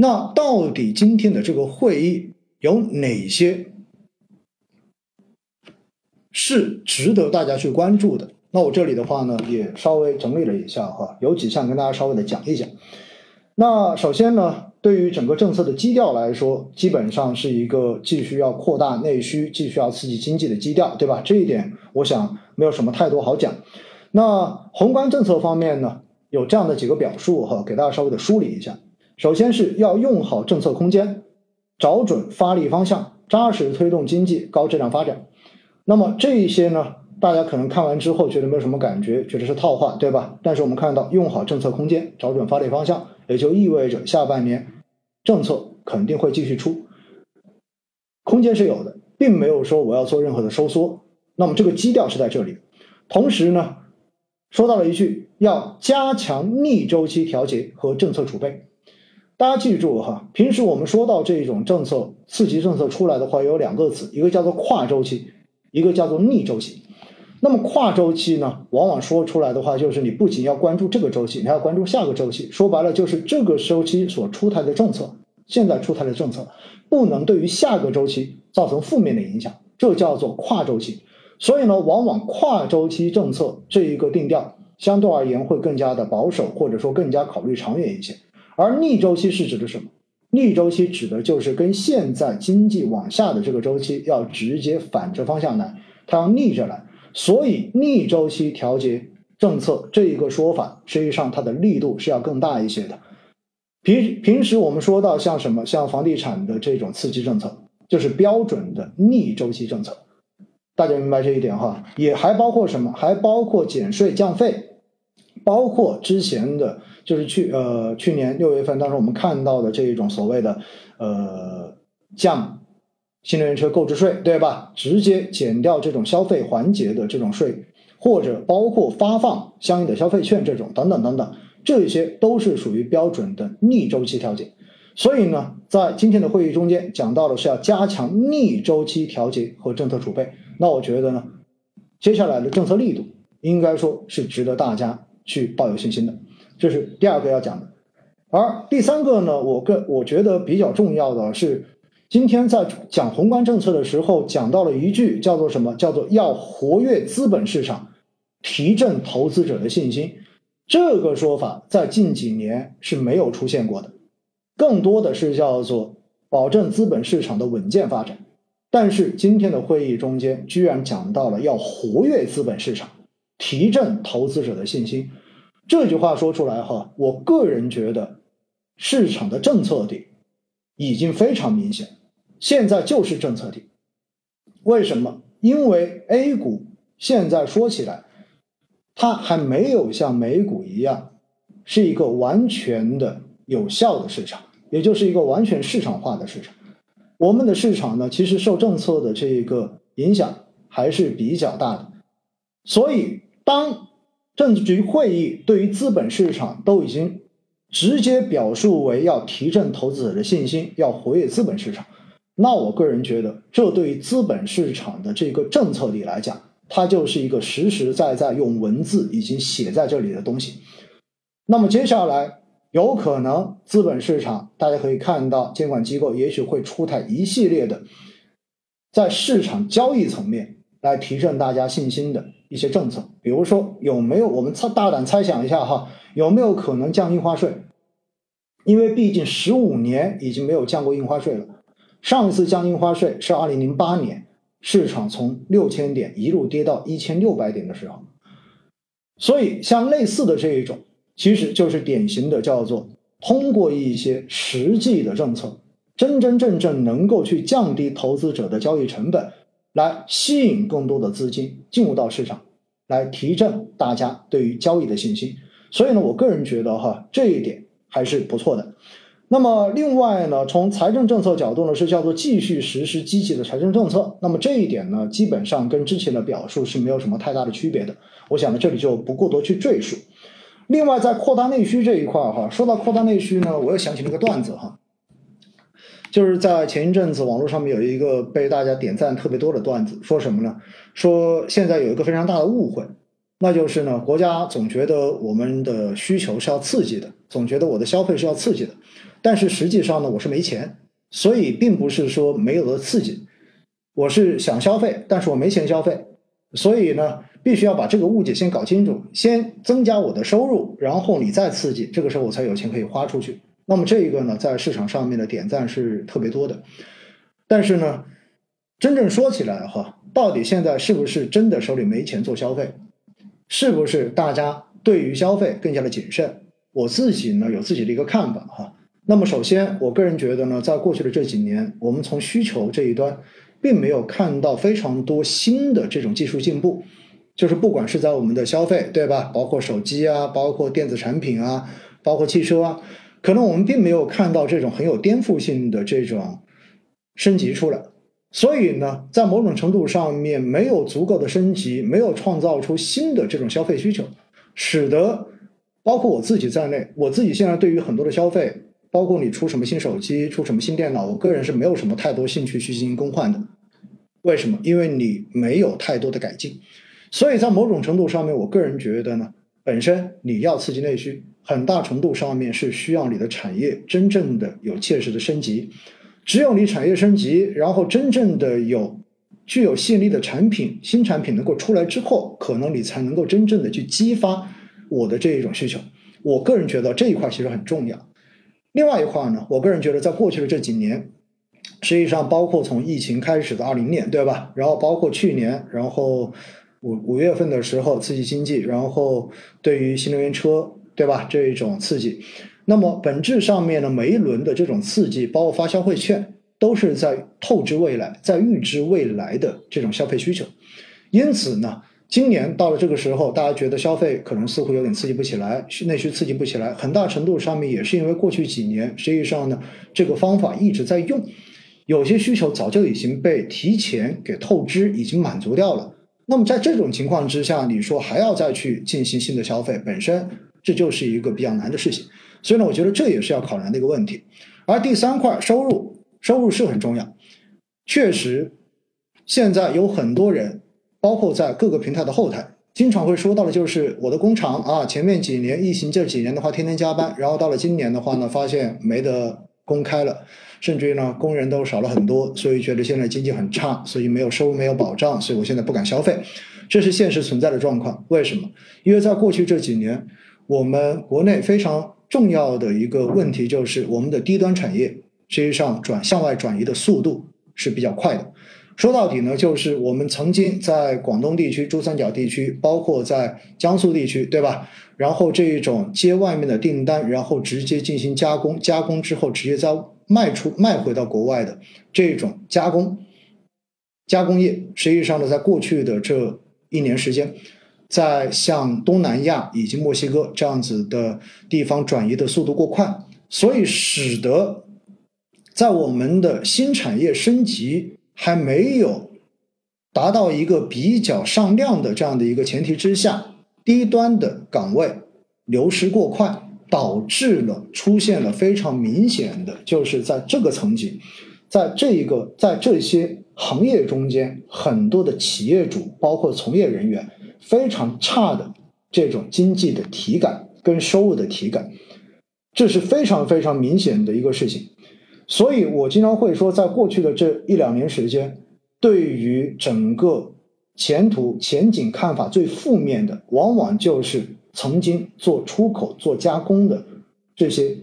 那到底今天的这个会议有哪些是值得大家去关注的？那我这里的话呢，也稍微整理了一下哈，有几项跟大家稍微的讲一讲。那首先呢，对于整个政策的基调来说，基本上是一个继续要扩大内需、继续要刺激经济的基调，对吧？这一点我想没有什么太多好讲。那宏观政策方面呢，有这样的几个表述哈，给大家稍微的梳理一下。首先是要用好政策空间，找准发力方向，扎实推动经济高质量发展。那么这一些呢，大家可能看完之后觉得没有什么感觉，觉得是套话，对吧？但是我们看到用好政策空间，找准发力方向，也就意味着下半年政策肯定会继续出，空间是有的，并没有说我要做任何的收缩。那么这个基调是在这里。同时呢，说到了一句要加强逆周期调节和政策储备。大家记住哈，平时我们说到这种政策刺激政策出来的话，有两个词，一个叫做跨周期，一个叫做逆周期。那么跨周期呢，往往说出来的话，就是你不仅要关注这个周期，你还要关注下个周期。说白了，就是这个周期所出台的政策，现在出台的政策，不能对于下个周期造成负面的影响，这叫做跨周期。所以呢，往往跨周期政策这一个定调，相对而言会更加的保守，或者说更加考虑长远一些。而逆周期是指的什么？逆周期指的就是跟现在经济往下的这个周期要直接反着方向来，它要逆着来。所以逆周期调节政策这一个说法，实际上它的力度是要更大一些的。平平时我们说到像什么，像房地产的这种刺激政策，就是标准的逆周期政策。大家明白这一点哈？也还包括什么？还包括减税降费，包括之前的。就是去呃去年六月份当时我们看到的这一种所谓的呃降新能源车购置税，对吧？直接减掉这种消费环节的这种税，或者包括发放相应的消费券这种等等等等，这些都是属于标准的逆周期调节。所以呢，在今天的会议中间讲到的是要加强逆周期调节和政策储备。那我觉得呢，接下来的政策力度应该说是值得大家去抱有信心的。这是第二个要讲的，而第三个呢，我个我觉得比较重要的是，今天在讲宏观政策的时候，讲到了一句叫做什么？叫做要活跃资本市场，提振投资者的信心。这个说法在近几年是没有出现过的，更多的是叫做保证资本市场的稳健发展。但是今天的会议中间，居然讲到了要活跃资本市场，提振投资者的信心。这句话说出来哈，我个人觉得市场的政策底已经非常明显，现在就是政策底。为什么？因为 A 股现在说起来，它还没有像美股一样是一个完全的有效的市场，也就是一个完全市场化的市场。我们的市场呢，其实受政策的这一个影响还是比较大的，所以当。政治局会议对于资本市场都已经直接表述为要提振投资者的信心，要活跃资本市场。那我个人觉得，这对于资本市场的这个政策里来讲，它就是一个实实在在用文字已经写在这里的东西。那么接下来有可能资本市场，大家可以看到监管机构也许会出台一系列的在市场交易层面来提振大家信心的。一些政策，比如说有没有我们猜大胆猜想一下哈，有没有可能降印花税？因为毕竟十五年已经没有降过印花税了，上一次降印花税是二零零八年，市场从六千点一路跌到一千六百点的时候，所以像类似的这一种，其实就是典型的叫做通过一些实际的政策，真真正正能够去降低投资者的交易成本。来吸引更多的资金进入到市场，来提振大家对于交易的信心。所以呢，我个人觉得哈，这一点还是不错的。那么另外呢，从财政政策角度呢，是叫做继续实施积极的财政政策。那么这一点呢，基本上跟之前的表述是没有什么太大的区别的。我想呢，这里就不过多去赘述。另外，在扩大内需这一块儿哈，说到扩大内需呢，我又想起了一个段子哈。就是在前一阵子，网络上面有一个被大家点赞特别多的段子，说什么呢？说现在有一个非常大的误会，那就是呢，国家总觉得我们的需求是要刺激的，总觉得我的消费是要刺激的，但是实际上呢，我是没钱，所以并不是说没有了刺激，我是想消费，但是我没钱消费，所以呢，必须要把这个误解先搞清楚，先增加我的收入，然后你再刺激，这个时候我才有钱可以花出去。那么这一个呢，在市场上面的点赞是特别多的，但是呢，真正说起来哈，到底现在是不是真的手里没钱做消费？是不是大家对于消费更加的谨慎？我自己呢有自己的一个看法哈。那么首先，我个人觉得呢，在过去的这几年，我们从需求这一端，并没有看到非常多新的这种技术进步，就是不管是在我们的消费，对吧？包括手机啊，包括电子产品啊，包括汽车啊，可能我们并没有看到这种很有颠覆性的这种升级出来。所以呢，在某种程度上面，没有足够的升级，没有创造出新的这种消费需求，使得包括我自己在内，我自己现在对于很多的消费，包括你出什么新手机、出什么新电脑，我个人是没有什么太多兴趣去进行更换的。为什么？因为你没有太多的改进。所以在某种程度上面，我个人觉得呢，本身你要刺激内需，很大程度上面是需要你的产业真正的有切实的升级。只有你产业升级，然后真正的有具有吸引力的产品、新产品能够出来之后，可能你才能够真正的去激发我的这一种需求。我个人觉得这一块其实很重要。另外一块呢，我个人觉得在过去的这几年，实际上包括从疫情开始的二零年，对吧？然后包括去年，然后五五月份的时候刺激经济，然后对于新能源车，对吧？这一种刺激。那么本质上面呢，每一轮的这种刺激，包括发消费券，都是在透支未来，在预支未来的这种消费需求。因此呢，今年到了这个时候，大家觉得消费可能似乎有点刺激不起来，内需刺激不起来，很大程度上面也是因为过去几年实际上呢，这个方法一直在用，有些需求早就已经被提前给透支，已经满足掉了。那么在这种情况之下，你说还要再去进行新的消费，本身这就是一个比较难的事情。所以呢，我觉得这也是要考量的一个问题。而第三块收入，收入是很重要。确实，现在有很多人，包括在各个平台的后台，经常会说到的，就是我的工厂啊，前面几年疫情这几年的话，天天加班，然后到了今年的话呢，发现没得公开了，甚至于呢，工人都少了很多，所以觉得现在经济很差，所以没有收入，没有保障，所以我现在不敢消费。这是现实存在的状况。为什么？因为在过去这几年，我们国内非常。重要的一个问题就是，我们的低端产业实际上转向外转移的速度是比较快的。说到底呢，就是我们曾经在广东地区、珠三角地区，包括在江苏地区，对吧？然后这一种接外面的订单，然后直接进行加工，加工之后直接再卖出、卖回到国外的这种加工加工业，实际上呢，在过去的这一年时间。在向东南亚以及墨西哥这样子的地方转移的速度过快，所以使得在我们的新产业升级还没有达到一个比较上量的这样的一个前提之下，低端的岗位流失过快，导致了出现了非常明显的，就是在这个层级，在这一个在这些行业中间，很多的企业主包括从业人员。非常差的这种经济的体感跟收入的体感，这是非常非常明显的一个事情。所以我经常会说，在过去的这一两年时间，对于整个前途前景看法最负面的，往往就是曾经做出口做加工的这些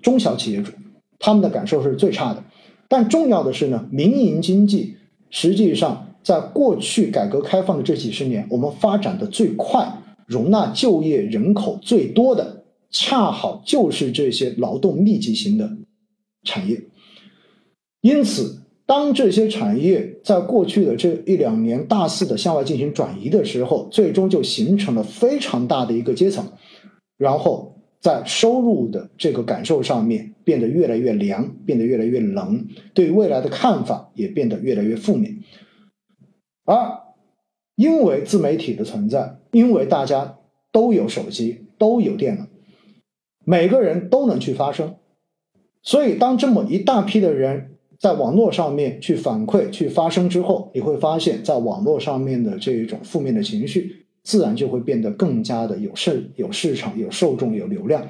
中小企业主，他们的感受是最差的。但重要的是呢，民营经济实际上。在过去改革开放的这几十年，我们发展的最快、容纳就业人口最多的，恰好就是这些劳动密集型的产业。因此，当这些产业在过去的这一两年大肆的向外进行转移的时候，最终就形成了非常大的一个阶层，然后在收入的这个感受上面变得越来越凉，变得越来越冷，对未来的看法也变得越来越负面。而因为自媒体的存在，因为大家都有手机，都有电脑，每个人都能去发声，所以当这么一大批的人在网络上面去反馈、去发声之后，你会发现在网络上面的这一种负面的情绪，自然就会变得更加的有市、有市场、有受众、有流量。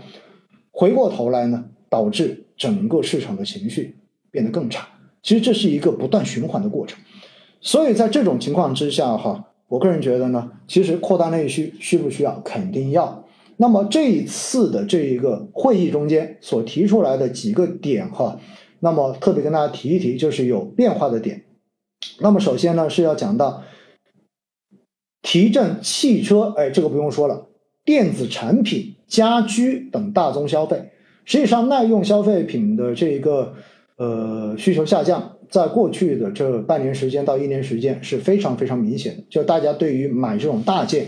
回过头来呢，导致整个市场的情绪变得更差。其实这是一个不断循环的过程。所以在这种情况之下，哈，我个人觉得呢，其实扩大内需需不需要？肯定要。那么这一次的这一个会议中间所提出来的几个点，哈，那么特别跟大家提一提，就是有变化的点。那么首先呢是要讲到提振汽车，哎，这个不用说了，电子产品、家居等大宗消费。实际上，耐用消费品的这一个呃需求下降，在过去的这半年时间到一年时间是非常非常明显的。就大家对于买这种大件，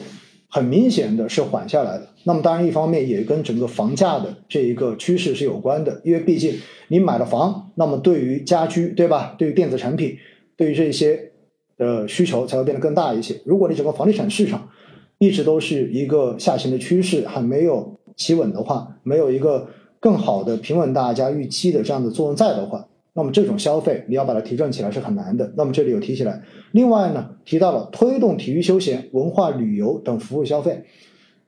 很明显的是缓下来的。那么当然，一方面也跟整个房价的这一个趋势是有关的，因为毕竟你买了房，那么对于家居，对吧？对于电子产品。对于这些的需求才会变得更大一些。如果你整个房地产市场一直都是一个下行的趋势，还没有企稳的话，没有一个更好的平稳大家预期的这样的作用在的话，那么这种消费你要把它提振起来是很难的。那么这里有提起来，另外呢提到了推动体育休闲、文化旅游等服务消费。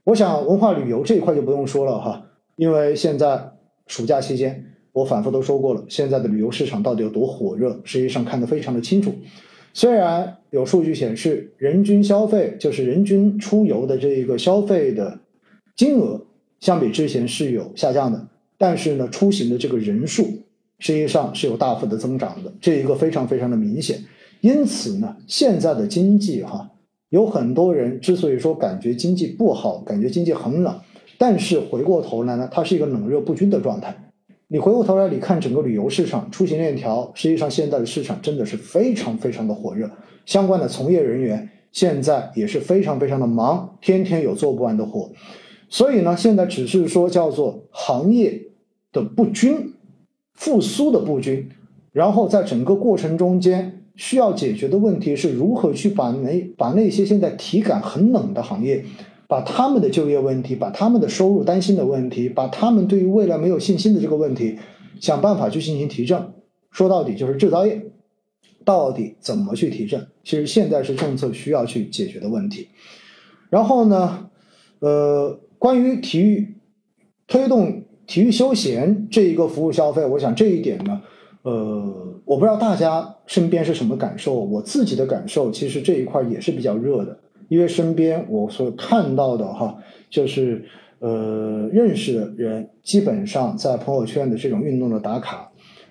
我想文化旅游这一块就不用说了哈，因为现在暑假期间。我反复都说过了，现在的旅游市场到底有多火热，实际上看得非常的清楚。虽然有数据显示，人均消费就是人均出游的这一个消费的金额，相比之前是有下降的，但是呢，出行的这个人数实际上是有大幅的增长的，这一个非常非常的明显。因此呢，现在的经济哈，有很多人之所以说感觉经济不好，感觉经济很冷，但是回过头来呢，它是一个冷热不均的状态。你回过头来，你看整个旅游市场、出行链条，实际上现在的市场真的是非常非常的火热，相关的从业人员现在也是非常非常的忙，天天有做不完的活。所以呢，现在只是说叫做行业的不均、复苏的不均，然后在整个过程中间需要解决的问题是如何去把那把那些现在体感很冷的行业。把他们的就业问题，把他们的收入担心的问题，把他们对于未来没有信心的这个问题，想办法去进行提振。说到底就是制造业，到底怎么去提振？其实现在是政策需要去解决的问题。然后呢，呃，关于体育推动体育休闲这一个服务消费，我想这一点呢，呃，我不知道大家身边是什么感受。我自己的感受，其实这一块也是比较热的。因为身边我所看到的哈，就是呃认识的人，基本上在朋友圈的这种运动的打卡，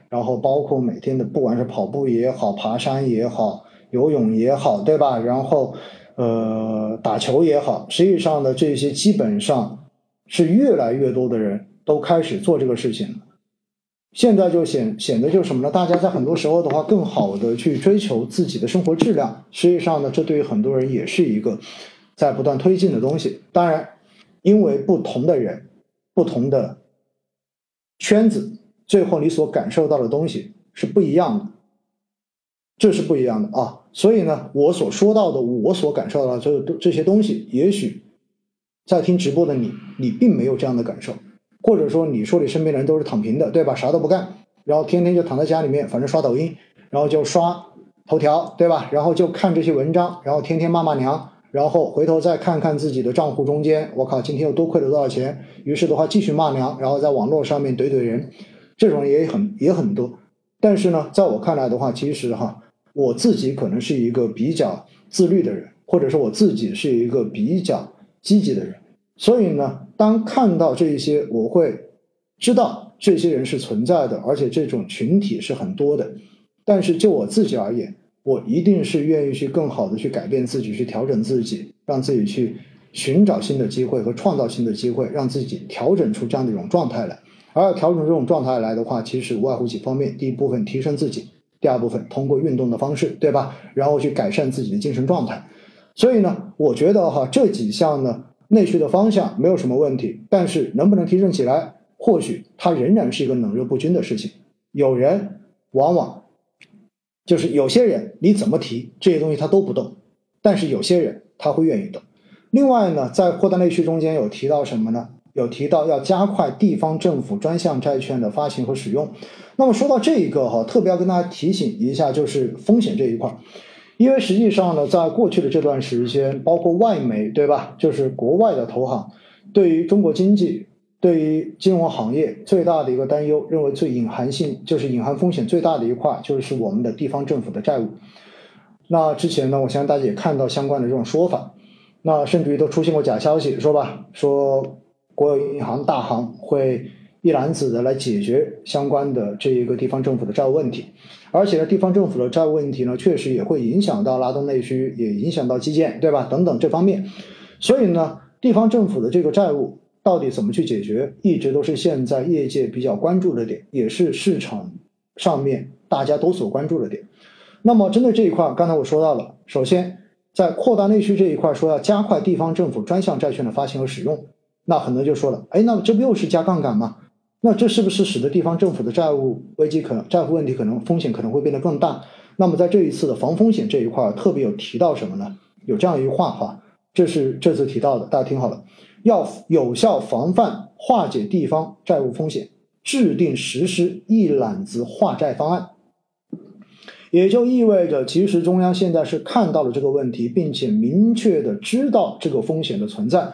然后包括每天的不管是跑步也好，爬山也好，游泳也好，对吧？然后呃打球也好，实际上呢，这些基本上是越来越多的人都开始做这个事情了。现在就显显得就是什么呢？大家在很多时候的话，更好的去追求自己的生活质量。实际上呢，这对于很多人也是一个在不断推进的东西。当然，因为不同的人、不同的圈子，最后你所感受到的东西是不一样的，这是不一样的啊。所以呢，我所说到的，我所感受到的这这些东西，也许在听直播的你，你并没有这样的感受。或者说，你说你身边人都是躺平的，对吧？啥都不干，然后天天就躺在家里面，反正刷抖音，然后就刷头条，对吧？然后就看这些文章，然后天天骂骂娘，然后回头再看看自己的账户中间，我靠，今天又多亏了多少钱？于是的话，继续骂娘，然后在网络上面怼怼人，这种也很也很多。但是呢，在我看来的话，其实哈，我自己可能是一个比较自律的人，或者说我自己是一个比较积极的人。所以呢，当看到这一些，我会知道这些人是存在的，而且这种群体是很多的。但是就我自己而言，我一定是愿意去更好的去改变自己，去调整自己，让自己去寻找新的机会和创造新的机会，让自己调整出这样的一种状态来。而要调整这种状态来的话，其实无外乎几方面：第一部分提升自己，第二部分通过运动的方式，对吧？然后去改善自己的精神状态。所以呢，我觉得哈这几项呢。内需的方向没有什么问题，但是能不能提升起来，或许它仍然是一个冷热不均的事情。有人往往就是有些人你怎么提这些东西他都不动，但是有些人他会愿意动。另外呢，在扩大内需中间有提到什么呢？有提到要加快地方政府专项债券的发行和使用。那么说到这一个哈，特别要跟大家提醒一下，就是风险这一块。因为实际上呢，在过去的这段时间，包括外媒，对吧？就是国外的投行，对于中国经济、对于金融行业最大的一个担忧，认为最隐含性就是隐含风险最大的一块，就是我们的地方政府的债务。那之前呢，我相信大家也看到相关的这种说法，那甚至于都出现过假消息，说吧，说国有银行大行会一揽子的来解决相关的这一个地方政府的债务问题，而且呢，地方政府的债务问题呢，确实也会影响到拉动内需，也影响到基建，对吧？等等这方面，所以呢，地方政府的这个债务。到底怎么去解决，一直都是现在业界比较关注的点，也是市场上面大家都所关注的点。那么针对这一块，刚才我说到了，首先在扩大内需这一块，说要加快地方政府专项债券的发行和使用，那很多就说了，哎，那么这不又是加杠杆吗？那这是不是使得地方政府的债务危机可能债务问题可能风险可能会变得更大？那么在这一次的防风险这一块，特别有提到什么呢？有这样一句话哈，这是这次提到的，大家听好了。要有效防范、化解地方债务风险，制定实施一揽子化债方案，也就意味着，其实中央现在是看到了这个问题，并且明确的知道这个风险的存在，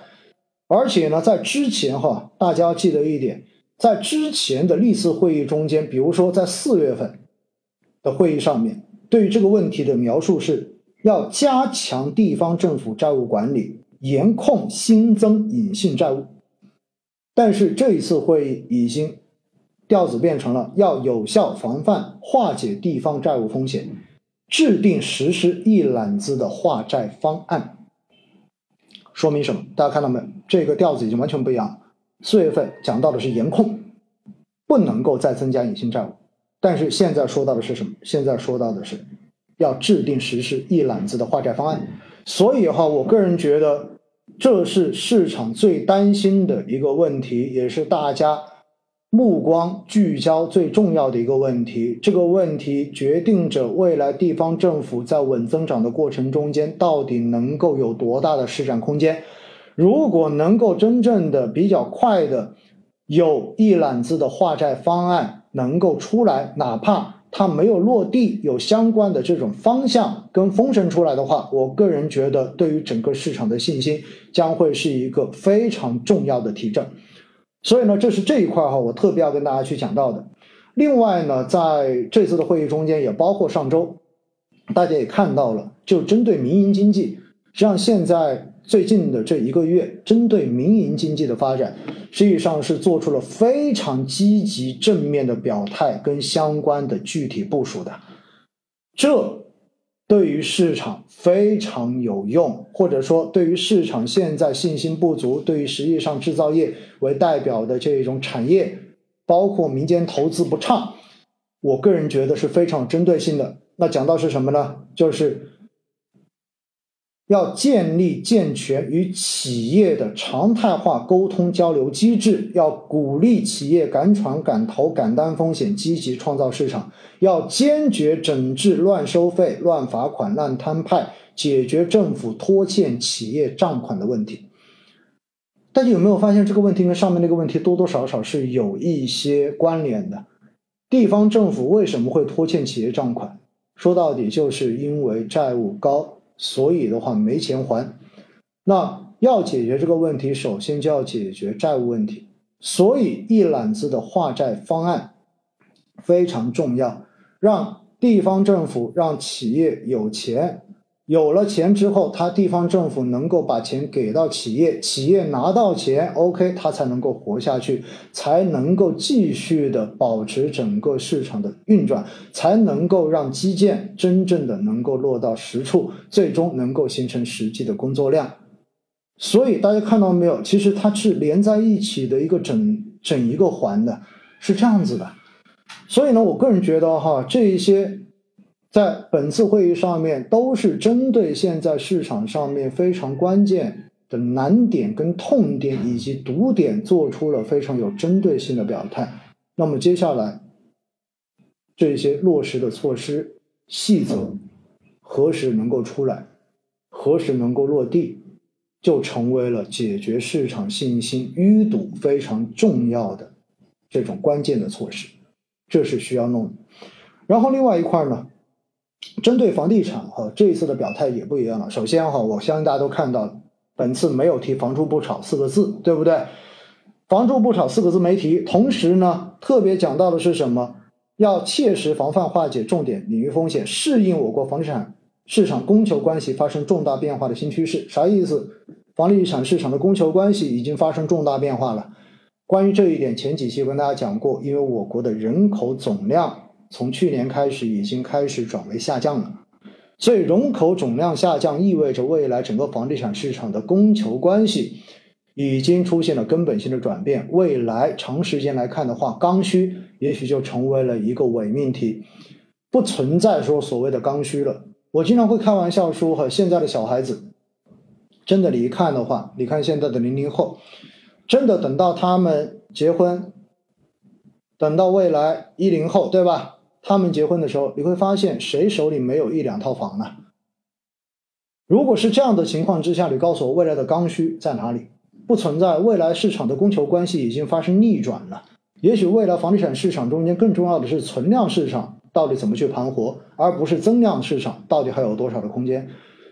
而且呢，在之前哈，大家要记得一点，在之前的历次会议中间，比如说在四月份的会议上面，对于这个问题的描述是要加强地方政府债务管理。严控新增隐性债务，但是这一次会议已经调子变成了要有效防范、化解地方债务风险，制定实施一揽子的化债方案。说明什么？大家看到没有？这个调子已经完全不一样。四月份讲到的是严控，不能够再增加隐性债务，但是现在说到的是什么？现在说到的是要制定实施一揽子的化债方案。所以哈，我个人觉得。这是市场最担心的一个问题，也是大家目光聚焦最重要的一个问题。这个问题决定着未来地方政府在稳增长的过程中间到底能够有多大的施展空间。如果能够真正的比较快的有一揽子的化债方案能够出来，哪怕。它没有落地，有相关的这种方向跟风声出来的话，我个人觉得对于整个市场的信心将会是一个非常重要的提振。所以呢，这是这一块哈，我特别要跟大家去讲到的。另外呢，在这次的会议中间，也包括上周，大家也看到了，就针对民营经济，实际上现在。最近的这一个月，针对民营经济的发展，实际上是做出了非常积极正面的表态跟相关的具体部署的。这对于市场非常有用，或者说对于市场现在信心不足，对于实际上制造业为代表的这种产业，包括民间投资不畅，我个人觉得是非常针对性的。那讲到是什么呢？就是。要建立健全与企业的常态化沟通交流机制，要鼓励企业敢闯敢投敢担风险，积极创造市场。要坚决整治乱收费、乱罚款、乱摊派，解决政府拖欠企业账款的问题。大家有没有发现这个问题跟上面那个问题多多少少是有一些关联的？地方政府为什么会拖欠企业账款？说到底就是因为债务高。所以的话没钱还，那要解决这个问题，首先就要解决债务问题。所以一揽子的化债方案非常重要，让地方政府让企业有钱。有了钱之后，他地方政府能够把钱给到企业，企业拿到钱，OK，他才能够活下去，才能够继续的保持整个市场的运转，才能够让基建真正的能够落到实处，最终能够形成实际的工作量。所以大家看到没有？其实它是连在一起的一个整整一个环的，是这样子的。所以呢，我个人觉得哈，这一些。在本次会议上面，都是针对现在市场上面非常关键的难点、跟痛点以及堵点，做出了非常有针对性的表态。那么接下来，这些落实的措施细则何时能够出来，何时能够落地，就成为了解决市场信心淤堵非常重要的这种关键的措施。这是需要弄的。然后另外一块呢？针对房地产哈，这一次的表态也不一样了。首先哈，我相信大家都看到，本次没有提“房住不炒”四个字，对不对？房住不炒四个字媒体，同时呢，特别讲到的是什么？要切实防范化解重点领域风险，适应我国房地产市场供求关系发生重大变化的新趋势。啥意思？房地产市场的供求关系已经发生重大变化了。关于这一点，前几期跟大家讲过，因为我国的人口总量从去年开始已经开始转为下降了，所以人口总量下降意味着未来整个房地产市场的供求关系。已经出现了根本性的转变，未来长时间来看的话，刚需也许就成为了一个伪命题，不存在说所谓的刚需了。我经常会开玩笑说，和现在的小孩子，真的你一看的话，你看现在的零零后，真的等到他们结婚，等到未来一零后，对吧？他们结婚的时候，你会发现谁手里没有一两套房呢？如果是这样的情况之下，你告诉我未来的刚需在哪里？不存在未来市场的供求关系已经发生逆转了。也许未来房地产市场中间更重要的是存量市场到底怎么去盘活，而不是增量市场到底还有多少的空间。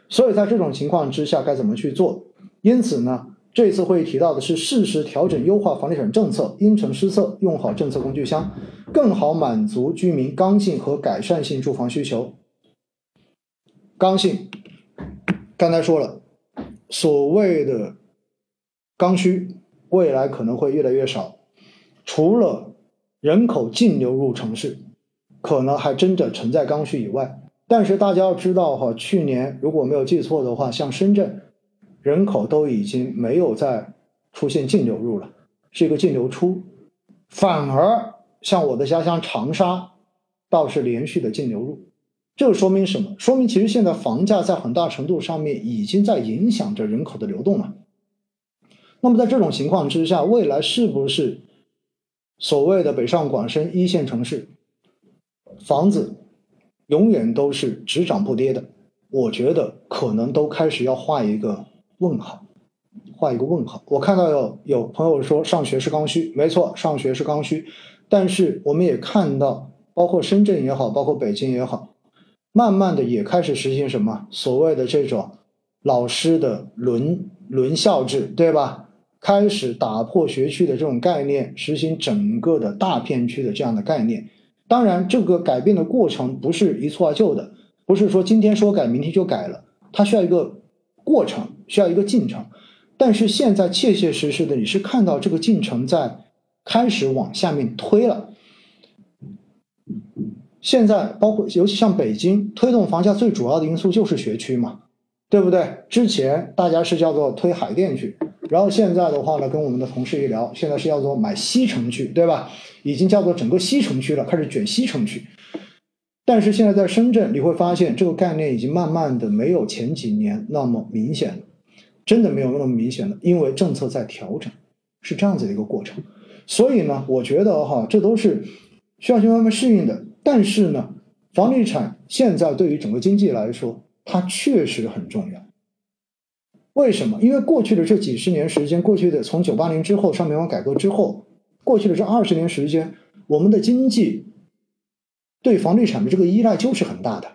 所以在这种情况之下该怎么去做？因此呢，这次会议提到的是适时调整优化房地产政策，因城施策，用好政策工具箱，更好满足居民刚性和改善性住房需求。刚性，刚才说了，所谓的。刚需未来可能会越来越少，除了人口净流入城市，可能还真的存在刚需以外。但是大家要知道哈，去年如果没有记错的话，像深圳人口都已经没有再出现净流入了，是一个净流出，反而像我的家乡长沙倒是连续的净流入。这说明什么？说明其实现在房价在很大程度上面已经在影响着人口的流动了。那么在这种情况之下，未来是不是所谓的北上广深一线城市房子永远都是只涨不跌的？我觉得可能都开始要画一个问号，画一个问号。我看到有有朋友说上学是刚需，没错，上学是刚需，但是我们也看到，包括深圳也好，包括北京也好，慢慢的也开始实行什么所谓的这种老师的轮轮校制，对吧？开始打破学区的这种概念，实行整个的大片区的这样的概念。当然，这个改变的过程不是一蹴而就的，不是说今天说改，明天就改了，它需要一个过程，需要一个进程。但是现在切切实实的，你是看到这个进程在开始往下面推了。现在包括尤其像北京，推动房价最主要的因素就是学区嘛，对不对？之前大家是叫做推海淀区。然后现在的话呢，跟我们的同事一聊，现在是叫做买西城区，对吧？已经叫做整个西城区了，开始卷西城区。但是现在在深圳，你会发现这个概念已经慢慢的没有前几年那么明显了，真的没有那么明显了，因为政策在调整，是这样子的一个过程。所以呢，我觉得哈，这都是需要去慢慢适应的。但是呢，房地产现在对于整个经济来说，它确实很重要。为什么？因为过去的这几十年时间，过去的从九八年之后，商品房改革之后，过去的这二十年时间，我们的经济对房地产的这个依赖就是很大的，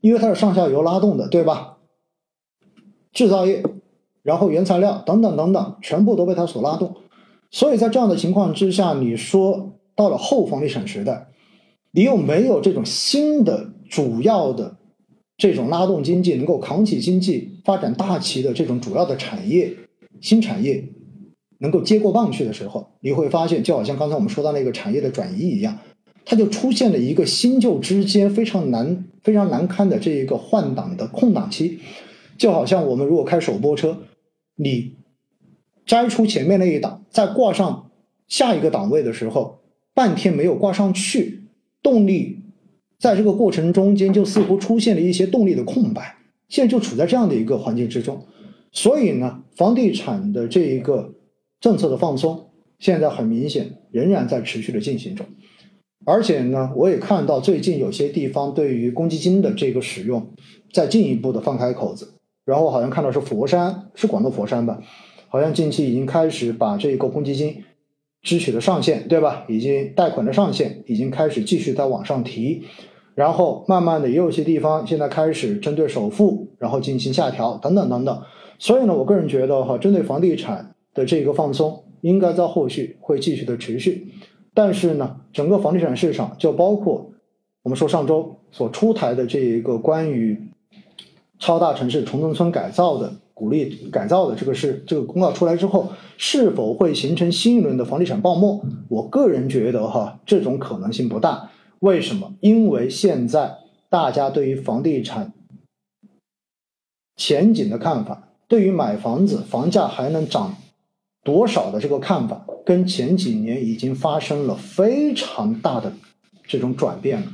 因为它是上下游拉动的，对吧？制造业，然后原材料等等等等，全部都被它所拉动。所以在这样的情况之下，你说到了后房地产时代，你又没有这种新的主要的。这种拉动经济、能够扛起经济发展大旗的这种主要的产业、新产业，能够接过棒去的时候，你会发现，就好像刚才我们说到那个产业的转移一样，它就出现了一个新旧之间非常难、非常难堪的这一个换挡的空档期。就好像我们如果开首播车，你摘出前面那一档，再挂上下一个档位的时候，半天没有挂上去，动力。在这个过程中间，就似乎出现了一些动力的空白，现在就处在这样的一个环境之中。所以呢，房地产的这一个政策的放松，现在很明显仍然在持续的进行中。而且呢，我也看到最近有些地方对于公积金的这个使用，在进一步的放开口子。然后好像看到是佛山，是广东佛山吧？好像近期已经开始把这个公积金支取的上限，对吧？已经贷款的上限已经开始继续在往上提。然后慢慢的也有些地方现在开始针对首付，然后进行下调等等等等。所以呢，我个人觉得哈，针对房地产的这个放松，应该在后续会继续的持续。但是呢，整个房地产市场就包括我们说上周所出台的这一个关于超大城市城中村改造的鼓励改造的这个是这个公告出来之后，是否会形成新一轮的房地产泡沫？我个人觉得哈，这种可能性不大。为什么？因为现在大家对于房地产前景的看法，对于买房子房价还能涨多少的这个看法，跟前几年已经发生了非常大的这种转变了。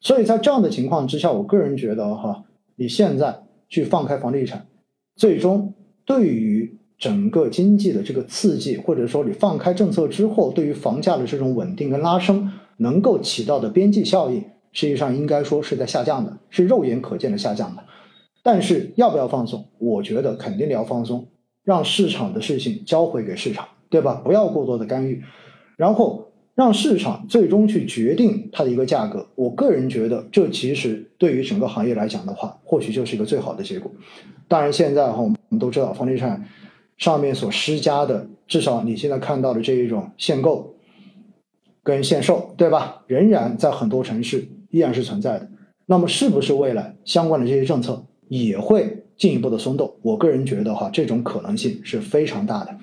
所以在这样的情况之下，我个人觉得哈，你现在去放开房地产，最终对于整个经济的这个刺激，或者说你放开政策之后，对于房价的这种稳定跟拉升。能够起到的边际效应，实际上应该说是在下降的，是肉眼可见的下降的。但是要不要放松？我觉得肯定你要放松，让市场的事情交回给市场，对吧？不要过多的干预，然后让市场最终去决定它的一个价格。我个人觉得，这其实对于整个行业来讲的话，或许就是一个最好的结果。当然，现在哈我们都知道，房地产上面所施加的，至少你现在看到的这一种限购。跟限售，对吧？仍然在很多城市依然是存在的。那么，是不是未来相关的这些政策也会进一步的松动？我个人觉得哈，这种可能性是非常大的。